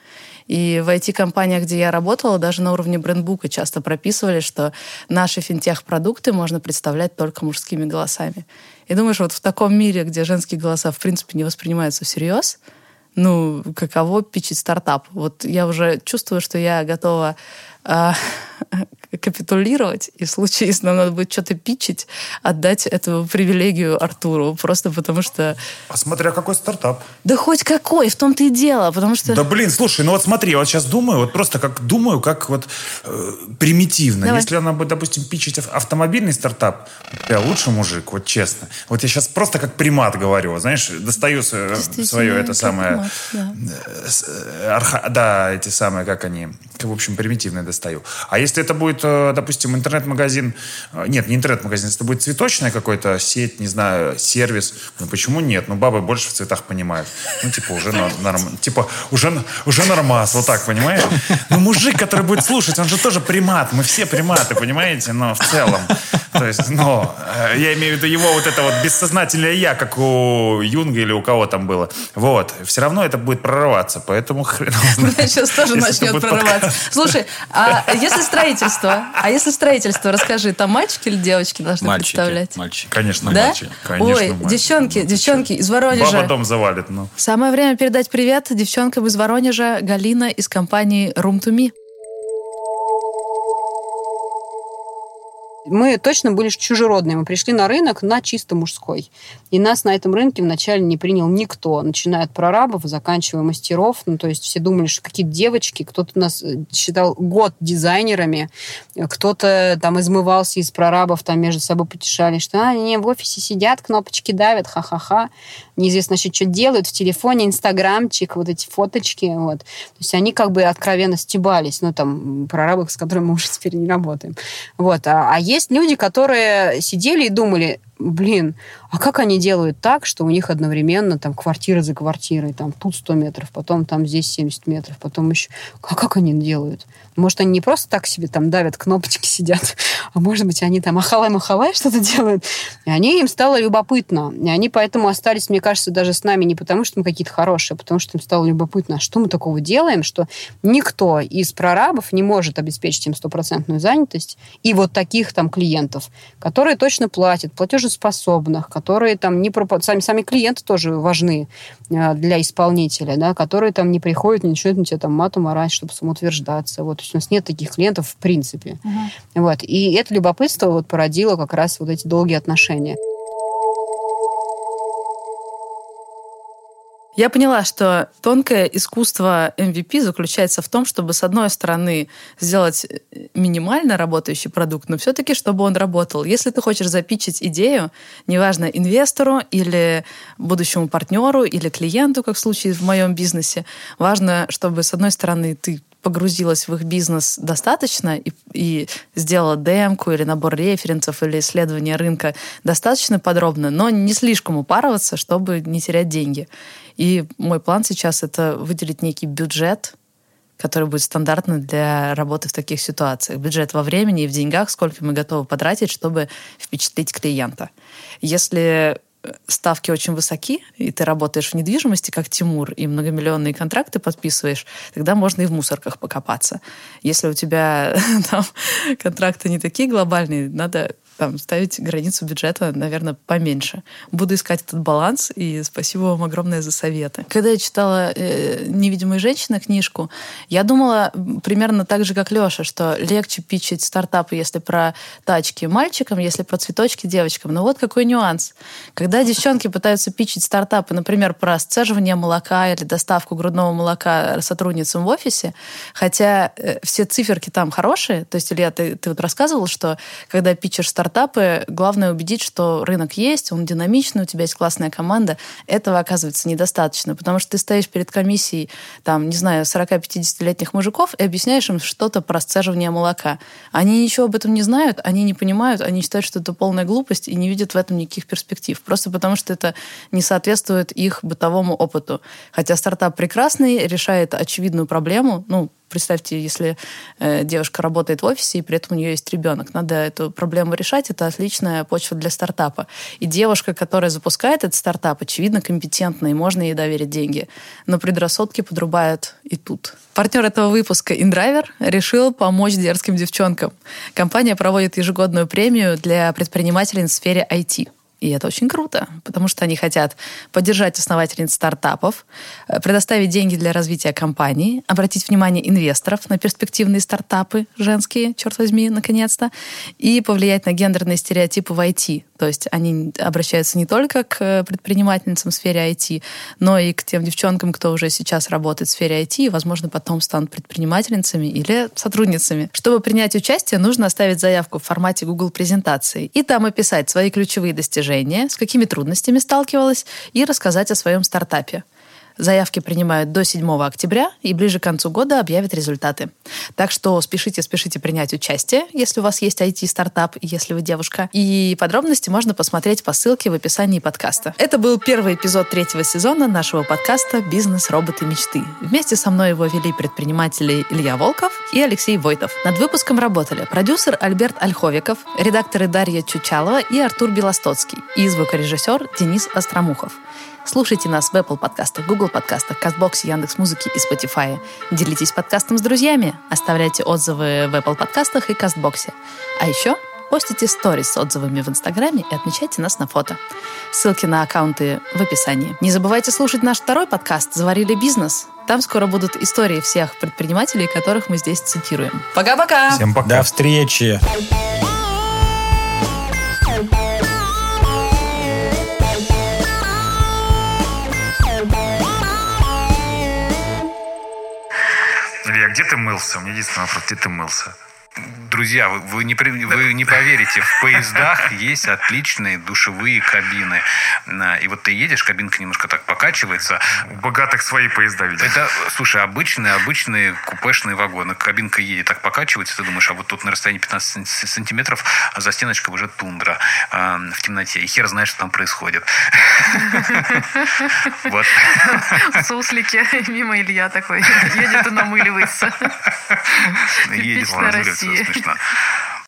И в IT-компаниях, где я работала, даже на уровне брендбука часто прописывали, что наши финтех-продукты можно представлять только мужскими голосами. И думаешь, вот в таком мире, где женские голоса, в принципе, не воспринимаются всерьез, ну, каково пичить стартап? Вот я уже чувствую, что я готова а, капитулировать, и в случае, если нам надо будет что-то пичить, отдать эту привилегию Артуру, просто потому что... А смотря какой стартап. Да хоть какой, в том-то и дело, потому что... Да блин, слушай, ну вот смотри, я вот сейчас думаю, вот просто как думаю, как вот э, примитивно. Давай. Если она будет, допустим, пичить автомобильный стартап, я лучше мужик, вот честно. Вот я сейчас просто как примат говорю, знаешь, достаю свое это самое... Примат, да. Э, арха, да, эти самые, как они, в общем, примитивные достаю. А если это будет, э, допустим, интернет-магазин, э, нет, не интернет-магазин, это будет цветочная какой-то сеть, не знаю, сервис, ну почему нет? Ну бабы больше в цветах понимают. Ну типа уже норм, типа уже, уже нормас, вот так, понимаешь? Ну мужик, который будет слушать, он же тоже примат, мы все приматы, понимаете? Но в целом, то есть, но э, я имею в виду его вот это вот бессознательное я, как у Юнга или у кого там было. Вот. Все равно это будет прорываться, поэтому хрен Сейчас <laughs> тоже начнет прорываться. Слушай, а если строительство? А если строительство, расскажи, там мальчики или девочки должны мальчики, представлять? Мальчики. Конечно, да? мальчики. Конечно, Ой, мальчики. девчонки, ну, девчонки из Воронежа. Баба дом завалит, ну. Самое время передать привет девчонкам из Воронежа, Галина из компании Room to Me. Мы точно были чужеродные. Мы пришли на рынок на чисто мужской. И нас на этом рынке вначале не принял никто, начиная от прорабов, заканчивая мастеров. Ну, то есть все думали, что какие-то девочки. Кто-то нас э, считал год дизайнерами, кто-то там измывался из прорабов, там между собой потешали, что а, они в офисе сидят, кнопочки давят, ха-ха-ха. Неизвестно, значит, что делают в телефоне, инстаграмчик, вот эти фоточки. Вот. То есть они как бы откровенно стебались. Ну, там, прорабы, с которыми мы уже теперь не работаем. Вот. А, а есть люди, которые сидели и думали, блин, а как они делают так, что у них одновременно там квартира за квартирой, там тут 100 метров, потом там здесь 70 метров, потом еще... А как они делают? Может, они не просто так себе там давят, кнопочки сидят, а может быть, они там ахалай-махалай что-то делают. И они им стало любопытно. И они поэтому остались, мне кажется, даже с нами не потому, что мы какие-то хорошие, а потому что им стало любопытно, а что мы такого делаем, что никто из прорабов не может обеспечить им стопроцентную занятость и вот таких там клиентов, которые точно платят, платежеспособных, которые там не пропадают. Сами, сами клиенты тоже важны э, для исполнителя, да, которые там не приходят, не начинают на тебя там матом орать, чтобы самоутверждаться. Вот есть у нас нет таких клиентов в принципе. Uh-huh. Вот. И это любопытство вот породило как раз вот эти долгие отношения. Я поняла, что тонкое искусство MVP заключается в том, чтобы, с одной стороны, сделать минимально работающий продукт, но все-таки, чтобы он работал. Если ты хочешь запичить идею, неважно, инвестору или будущему партнеру или клиенту, как в случае в моем бизнесе, важно, чтобы, с одной стороны, ты погрузилась в их бизнес достаточно и, и сделала демку или набор референсов или исследование рынка достаточно подробно, но не слишком упарываться, чтобы не терять деньги. И мой план сейчас это выделить некий бюджет, который будет стандартный для работы в таких ситуациях. Бюджет во времени и в деньгах, сколько мы готовы потратить, чтобы впечатлить клиента. Если ставки очень высоки, и ты работаешь в недвижимости, как Тимур, и многомиллионные контракты подписываешь, тогда можно и в мусорках покопаться. Если у тебя <laughs> там контракты не такие глобальные, надо там, ставить границу бюджета, наверное, поменьше. Буду искать этот баланс, и спасибо вам огромное за советы. Когда я читала э, «Невидимые женщины» книжку, я думала примерно так же, как Леша, что легче пичить стартапы, если про тачки мальчикам, если про цветочки девочкам. Но вот какой нюанс. Когда девчонки пытаются пичить стартапы, например, про сцеживание молока или доставку грудного молока сотрудницам в офисе, хотя э, все циферки там хорошие, то есть, Илья, ты, ты вот рассказывал, что когда пичешь стартап, стартапы, главное убедить, что рынок есть, он динамичный, у тебя есть классная команда. Этого оказывается недостаточно, потому что ты стоишь перед комиссией, там, не знаю, 40-50-летних мужиков и объясняешь им что-то про сцеживание молока. Они ничего об этом не знают, они не понимают, они считают, что это полная глупость и не видят в этом никаких перспектив. Просто потому что это не соответствует их бытовому опыту. Хотя стартап прекрасный, решает очевидную проблему, ну, представьте, если э, девушка работает в офисе, и при этом у нее есть ребенок. Надо эту проблему решать. Это отличная почва для стартапа. И девушка, которая запускает этот стартап, очевидно, компетентна, и можно ей доверить деньги. Но предрассудки подрубают и тут. Партнер этого выпуска InDriver решил помочь дерзким девчонкам. Компания проводит ежегодную премию для предпринимателей в сфере IT. И это очень круто, потому что они хотят поддержать основательниц стартапов, э, предоставить деньги для развития компании, обратить внимание инвесторов на перспективные стартапы женские, черт возьми, наконец-то, и повлиять на гендерные стереотипы в IT. То есть они обращаются не только к предпринимательницам в сфере IT, но и к тем девчонкам, кто уже сейчас работает в сфере IT и, возможно, потом станут предпринимательницами или сотрудницами. Чтобы принять участие, нужно оставить заявку в формате Google презентации и там описать свои ключевые достижения движение, с какими трудностями сталкивалась и рассказать о своем стартапе. Заявки принимают до 7 октября и ближе к концу года объявят результаты. Так что спешите, спешите принять участие, если у вас есть IT-стартап, если вы девушка. И подробности можно посмотреть по ссылке в описании подкаста. Это был первый эпизод третьего сезона нашего подкаста «Бизнес. Роботы. Мечты». Вместе со мной его вели предприниматели Илья Волков и Алексей Войтов. Над выпуском работали продюсер Альберт Ольховиков, редакторы Дарья Чучалова и Артур Белостоцкий и звукорежиссер Денис Остромухов. Слушайте нас в Apple подкастах, Google подкастах, Castbox, Яндекс.Музыки и Spotify. Делитесь подкастом с друзьями, оставляйте отзывы в Apple подкастах и Castbox. А еще постите сторис с отзывами в Инстаграме и отмечайте нас на фото. Ссылки на аккаунты в описании. Не забывайте слушать наш второй подкаст «Заварили бизнес». Там скоро будут истории всех предпринимателей, которых мы здесь цитируем. Пока-пока! Всем пока! До встречи! Где ты мылся? У меня единственный вопрос, где ты мылся? Друзья, вы, вы, не, вы не поверите, в поездах есть отличные душевые кабины. И вот ты едешь, кабинка немножко так покачивается. У богатых свои поезда, видимо. Это, слушай, обычные, обычные купешные вагоны. Кабинка едет, так покачивается, ты думаешь, а вот тут на расстоянии 15 сантиметров а за стеночкой уже тундра э, в темноте. И хер знает, что там происходит. <laughs> Вот. Суслики, <laughs> мимо Илья такой едет и намыливается. Едет, намыливается, 嘛。